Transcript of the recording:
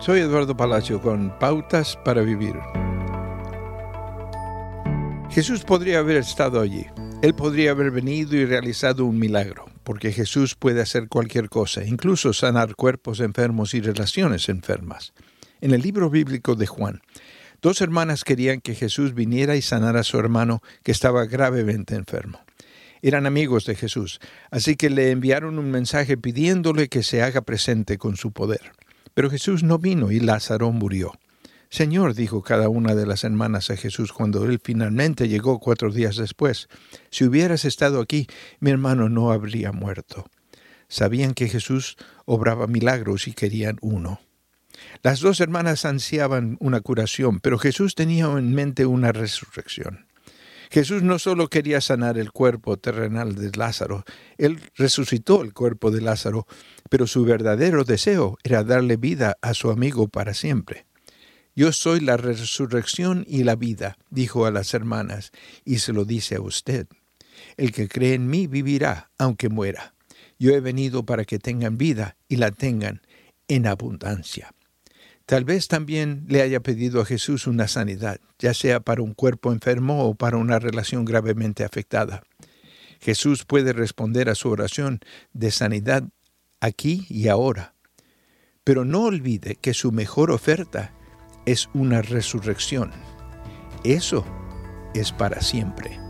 Soy Eduardo Palacio con Pautas para Vivir. Jesús podría haber estado allí. Él podría haber venido y realizado un milagro, porque Jesús puede hacer cualquier cosa, incluso sanar cuerpos enfermos y relaciones enfermas. En el libro bíblico de Juan, dos hermanas querían que Jesús viniera y sanara a su hermano que estaba gravemente enfermo. Eran amigos de Jesús, así que le enviaron un mensaje pidiéndole que se haga presente con su poder. Pero Jesús no vino y Lázaro murió. Señor, dijo cada una de las hermanas a Jesús cuando él finalmente llegó cuatro días después, si hubieras estado aquí, mi hermano no habría muerto. Sabían que Jesús obraba milagros y querían uno. Las dos hermanas ansiaban una curación, pero Jesús tenía en mente una resurrección. Jesús no solo quería sanar el cuerpo terrenal de Lázaro, él resucitó el cuerpo de Lázaro, pero su verdadero deseo era darle vida a su amigo para siempre. Yo soy la resurrección y la vida, dijo a las hermanas, y se lo dice a usted. El que cree en mí vivirá, aunque muera. Yo he venido para que tengan vida y la tengan en abundancia. Tal vez también le haya pedido a Jesús una sanidad, ya sea para un cuerpo enfermo o para una relación gravemente afectada. Jesús puede responder a su oración de sanidad aquí y ahora. Pero no olvide que su mejor oferta es una resurrección. Eso es para siempre.